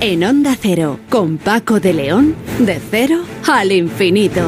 En Onda Cero, con Paco de León, de cero al infinito.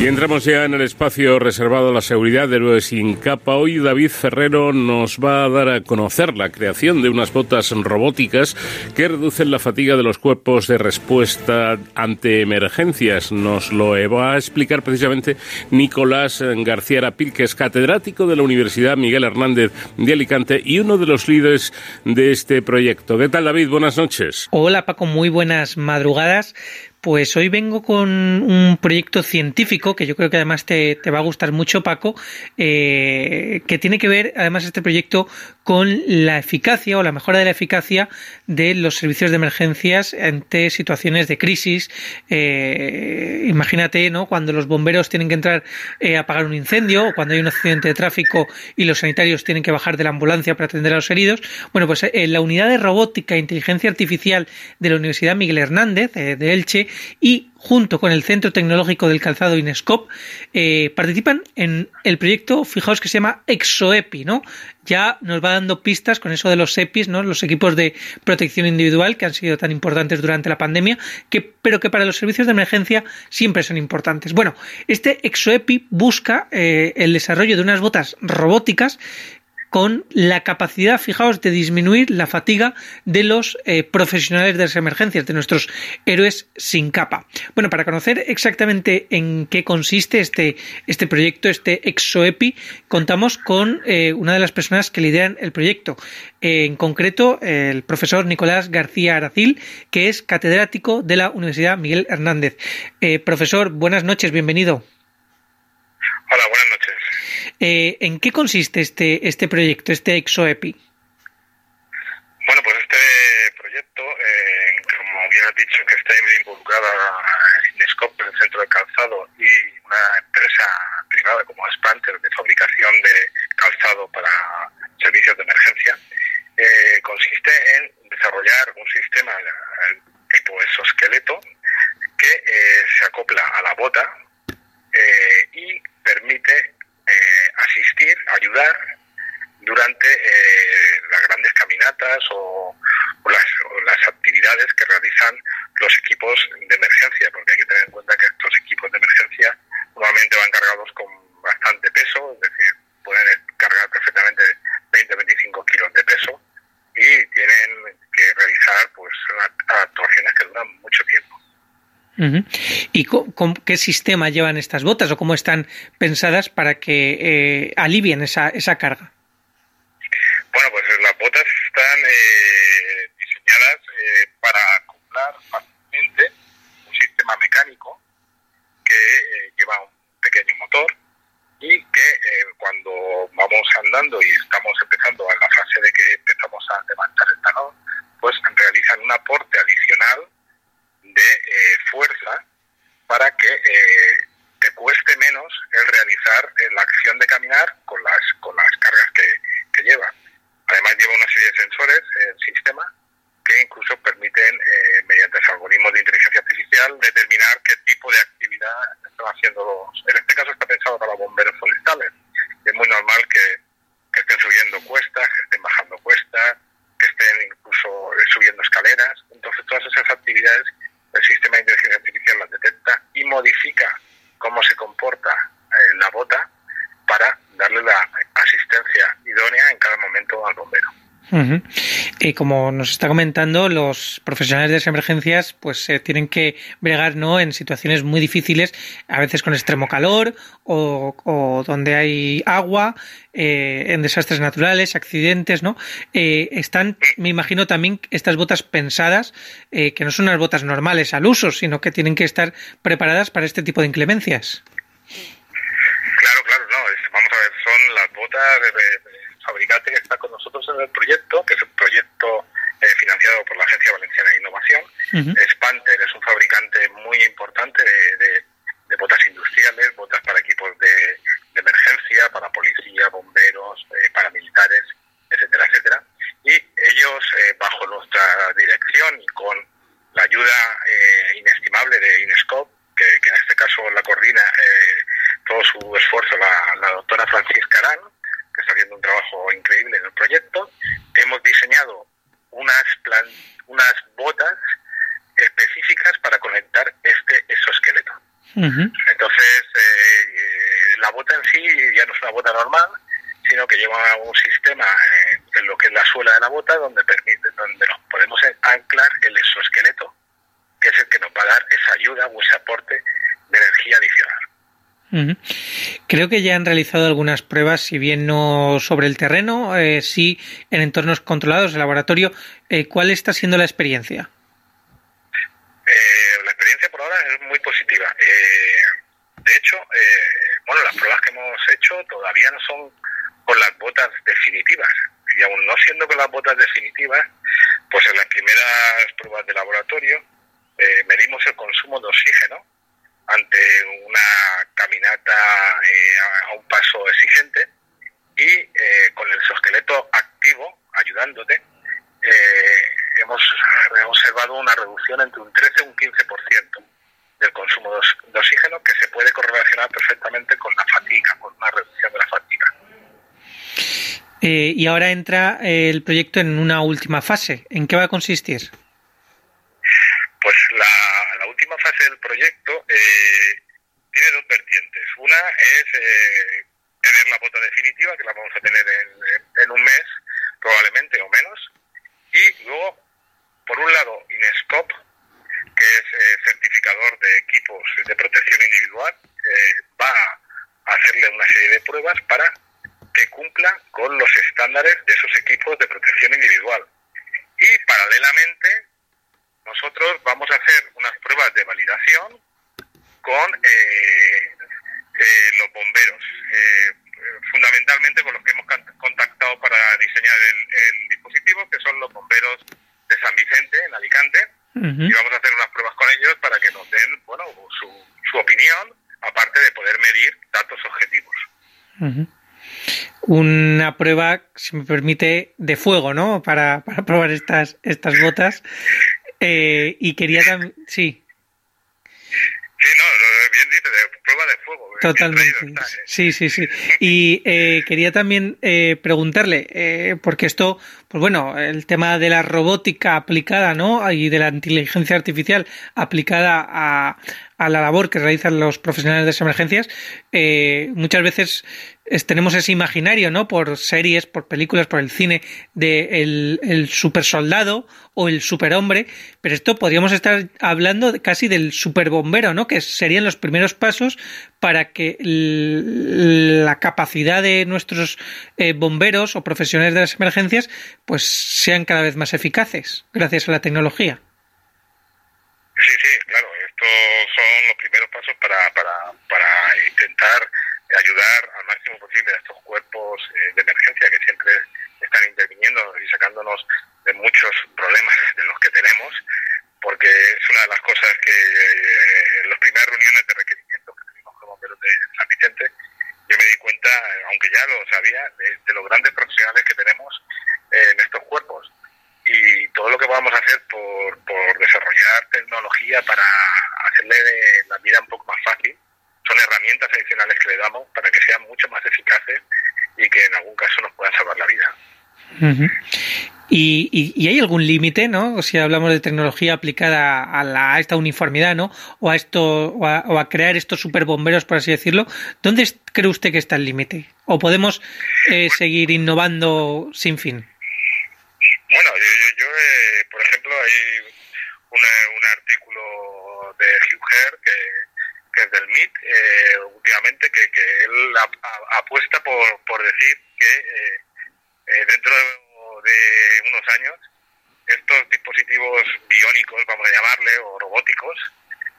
Y entramos ya en el espacio reservado a la seguridad de héroes sin. Hoy David Ferrero nos va a dar a conocer la creación de unas botas robóticas que reducen la fatiga de los cuerpos de respuesta ante emergencias. Nos lo va a explicar precisamente Nicolás García Arapil, que es catedrático de la Universidad Miguel Hernández de Alicante y uno de los líderes de este proyecto. ¿Qué tal, David? Buenas noches. Hola, Paco. Muy buenas madrugadas. Pues hoy vengo con un proyecto científico que yo creo que además te, te va a gustar mucho, Paco, eh, que tiene que ver además este proyecto con la eficacia o la mejora de la eficacia de los servicios de emergencias ante situaciones de crisis. Eh, imagínate, ¿no? Cuando los bomberos tienen que entrar eh, a apagar un incendio o cuando hay un accidente de tráfico y los sanitarios tienen que bajar de la ambulancia para atender a los heridos. Bueno, pues en la unidad de robótica e inteligencia artificial de la Universidad Miguel Hernández de Elche y junto con el Centro Tecnológico del Calzado Inescop, eh, participan en el proyecto, fijaos que se llama ExoEpi, ¿no? Ya nos va dando pistas con eso de los EPIs, ¿no? Los equipos de protección individual que han sido tan importantes durante la pandemia, que, pero que para los servicios de emergencia siempre son importantes. Bueno, este ExoEpi busca eh, el desarrollo de unas botas robóticas con la capacidad, fijaos, de disminuir la fatiga de los eh, profesionales de las emergencias, de nuestros héroes sin capa. Bueno, para conocer exactamente en qué consiste este, este proyecto, este ExoEpi, contamos con eh, una de las personas que lideran el proyecto. Eh, en concreto, el profesor Nicolás García Aracil, que es catedrático de la Universidad Miguel Hernández. profesor, buenas noches, bienvenido. Hola, buenas noches. Eh, ¿En qué consiste este, este proyecto, este ExoEpi? Bueno, pues este proyecto, eh, como bien has dicho, que está involucrada Inescope, el centro de calzado, y una empresa privada como Spanter de fabricación de calzado para servicios de emergencia, eh, consiste en desarrollar un sistema tipo exoesqueleto que se acopla a la bota y permite eh, asistir, ayudar durante eh, las grandes caminatas o, las, actividades que realizan los equipos de emergencia, porque hay que tener en cuenta que estos equipos de emergencia normalmente van cargados con bastante peso, es decir, pueden cargar perfectamente 20-25 kilos de peso y tienen que realizar pues actuaciones que duran mucho tiempo. ¿Y qué sistema llevan estas botas o cómo están pensadas para que eh, alivien esa, esa carga? Bueno, pues las botas están eh, diseñadas eh, para acoplar fácilmente un sistema mecánico que lleva un pequeño motor y que cuando vamos andando y estamos empezando a la fase de que empezamos a levantar el talón, pues realizan un aporte adicional de eh, fuerza para que eh, te cueste menos el realizar eh, la acción de caminar con las, con las cargas que, que lleva. Además lleva una serie de sensores, el sistema, que incluso permiten, mediante algoritmos de inteligencia artificial, determinar qué tipo de actividad están haciendo los... En este caso está pensado para bomberos forestales. Es muy normal que, que estén subiendo cuestas, que estén bajando cuestas, que estén incluso subiendo escaleras. Entonces todas esas actividades el sistema de inteligencia artificial las detecta y modifica cómo se comporta eh, la bota para darle la asistencia idónea en cada momento al bombero. Y como nos está comentando, los profesionales de las emergencias pues se tienen que bregar ¿no? en situaciones muy difíciles, a veces con extremo calor o, donde hay agua, eh, en desastres naturales, accidentes, ¿no? Eh, están, me imagino también estas botas pensadas, eh, que no son unas botas normales al uso, sino que tienen que estar preparadas para este tipo de inclemencias. Claro, claro, no, vamos a ver, son las botas de fabricante que está con nosotros en el proyecto, que es un proyecto eh, financiado por la Agencia Valenciana de Innovación. Spanter es un fabricante muy importante de, botas industriales, botas para equipos de, emergencia, para policía, bomberos, eh, paramilitares, etcétera, etcétera. Y ellos, eh, bajo nuestra dirección y con la ayuda inestimable de Inescope, que, en este caso la coordina todo su esfuerzo la, la doctora Francisca Arán, que está haciendo un trabajo increíble en el proyecto. Hemos diseñado unas, unas botas Entonces, eh, la bota en sí ya no es una bota normal, sino que lleva un sistema eh, en lo que es la suela de la bota donde permite, donde nos podemos anclar el exoesqueleto, que es el que nos va a dar esa ayuda o ese aporte de energía adicional. Creo que ya han realizado algunas pruebas, si bien no sobre el terreno, eh, sí en entornos controlados de laboratorio. Eh, ¿Cuál está siendo la experiencia? Eh, la experiencia por ahora es muy positiva. Eh, de hecho, bueno, las pruebas que hemos hecho todavía no son con las botas definitivas. Y aún no siendo con las botas definitivas, pues en las primeras pruebas de laboratorio medimos el consumo de oxígeno ante una caminata eh, a un paso exigente y eh, con el exoesqueleto activo ayudándote eh, hemos observado una reducción entre un 13 y un 15% del consumo de oxígeno que se puede correlacionar perfectamente con la fatiga, con una reducción de la fatiga. y ahora entra el proyecto en una última fase. ¿En qué va a consistir? Pues la, última fase del proyecto eh, tiene dos vertientes. Una es eh, tener la bota definitiva, que la vamos a tener en, un mes, probablemente o menos. Y luego, por un lado, Inescope, que es eh, certificador de equipos de protección individual, va a hacerle una serie de pruebas para que cumpla con los estándares de esos equipos de protección individual. Y paralelamente nosotros vamos a hacer unas pruebas de validación con eh, eh, los bomberos, eh, fundamentalmente con los que hemos contactado para diseñar el, dispositivo, que son los bomberos de San Vicente, en Alicante, y vamos a hacer unas pruebas con ellos para que nos den bueno, su, su opinión, aparte de poder medir datos objetivos. Una prueba, si me permite, de fuego, ¿no? Para, para probar estas, estas botas. Eh, y quería también. Sí. Sí, no, bien dice, de prueba de fuego. Totalmente. ¿eh? Sí, sí, sí. Y eh, quería también eh, preguntarle, eh, porque esto, pues bueno, el tema de la robótica aplicada, ¿no? Y de la inteligencia artificial aplicada a, a la labor que realizan los profesionales de emergencias, eh, muchas veces tenemos ese imaginario, ¿no? Por series, por películas, por el cine, de el, el super soldado o el superhombre, pero esto podríamos estar hablando casi del superbombero, ¿no? Que serían los primeros pasos para que la capacidad de nuestros eh, bomberos o profesionales de las emergencias pues sean cada vez más eficaces gracias a la tecnología. Sí, sí, claro. Estos son los primeros pasos para, para intentar ayudar al máximo posible a estos cuerpos eh, de emergencia que siempre están interviniendo y sacándonos de muchos problemas de los que tenemos, porque es una de las cosas que eh, en las primeras reuniones de requerimientos que tuvimos como bomberos de San Vicente, yo me di cuenta, aunque ya lo sabía, de, los grandes profesionales que tenemos en estos cuerpos y todo lo que podamos hacer por desarrollar tecnología para hacerle la vida un poco más fácil son herramientas adicionales que le damos para que sean mucho más eficaces y que en algún caso nos puedan salvar la vida. ¿Y, y, hay algún límite, no? Si hablamos de tecnología aplicada a, la, a esta uniformidad, ¿no? O a esto, o a, crear estos superbomberos, por así decirlo. ¿Dónde cree usted que está el límite? ¿O podemos eh, seguir innovando sin fin? Bueno, yo, eh, por ejemplo, hay un artículo de Hugh Herr que que es del MIT, eh, últimamente, que, que él apuesta por, por decir que eh, eh, dentro de unos años estos dispositivos biónicos, vamos a llamarle, o robóticos,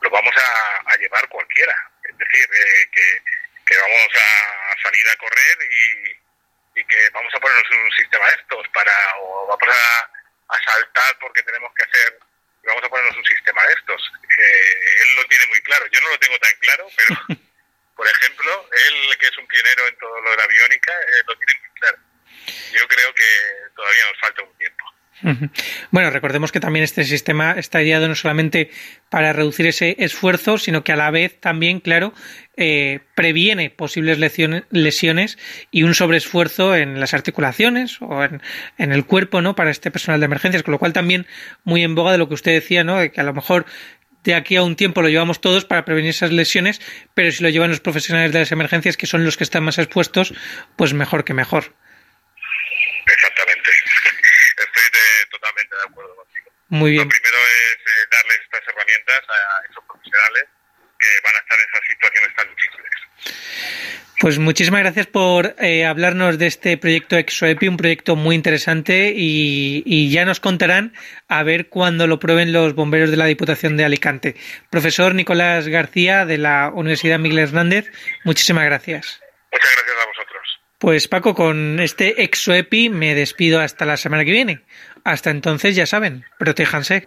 los vamos a, llevar cualquiera. Es decir, que, que, vamos a salir a correr y, y, que vamos a ponernos un sistema de estos para, o vamos a, a saltar porque tenemos que hacer vamos a ponernos un sistema de estos. Eh, él lo tiene muy claro. Yo no lo tengo tan claro, pero, por ejemplo, él que es un pionero en todo lo de la biónica, eh, lo tiene muy claro. Yo creo que todavía nos falta un tiempo. Bueno, recordemos que también este sistema está ideado no solamente para reducir ese esfuerzo, sino que a la vez también, claro, eh, previene posibles lesiones, y un sobreesfuerzo en las articulaciones o en, el cuerpo, ¿no? Para este personal de emergencias, con lo cual también muy en boga de lo que usted decía, ¿no? De que a lo mejor de aquí a un tiempo lo llevamos todos para prevenir esas lesiones, pero si lo llevan los profesionales de las emergencias, que son los que están más expuestos, pues mejor que mejor. Exactamente. Estoy totalmente de acuerdo contigo. Muy bien. Lo primero es eh, darles estas herramientas a esos profesionales que van a estar en esas situaciones tan difíciles. Pues muchísimas gracias por eh, hablarnos de este proyecto ExoEpi, un proyecto muy interesante y, y, ya nos contarán a ver cuándo lo prueben los bomberos de la Diputación de Alicante. Profesor Nicolás García de la Universidad Miguel Hernández, muchísimas gracias. Muchas gracias a vosotros. Pues Paco, con este ExoEpi me despido hasta la semana que viene. Hasta entonces, ya saben, protéjanse.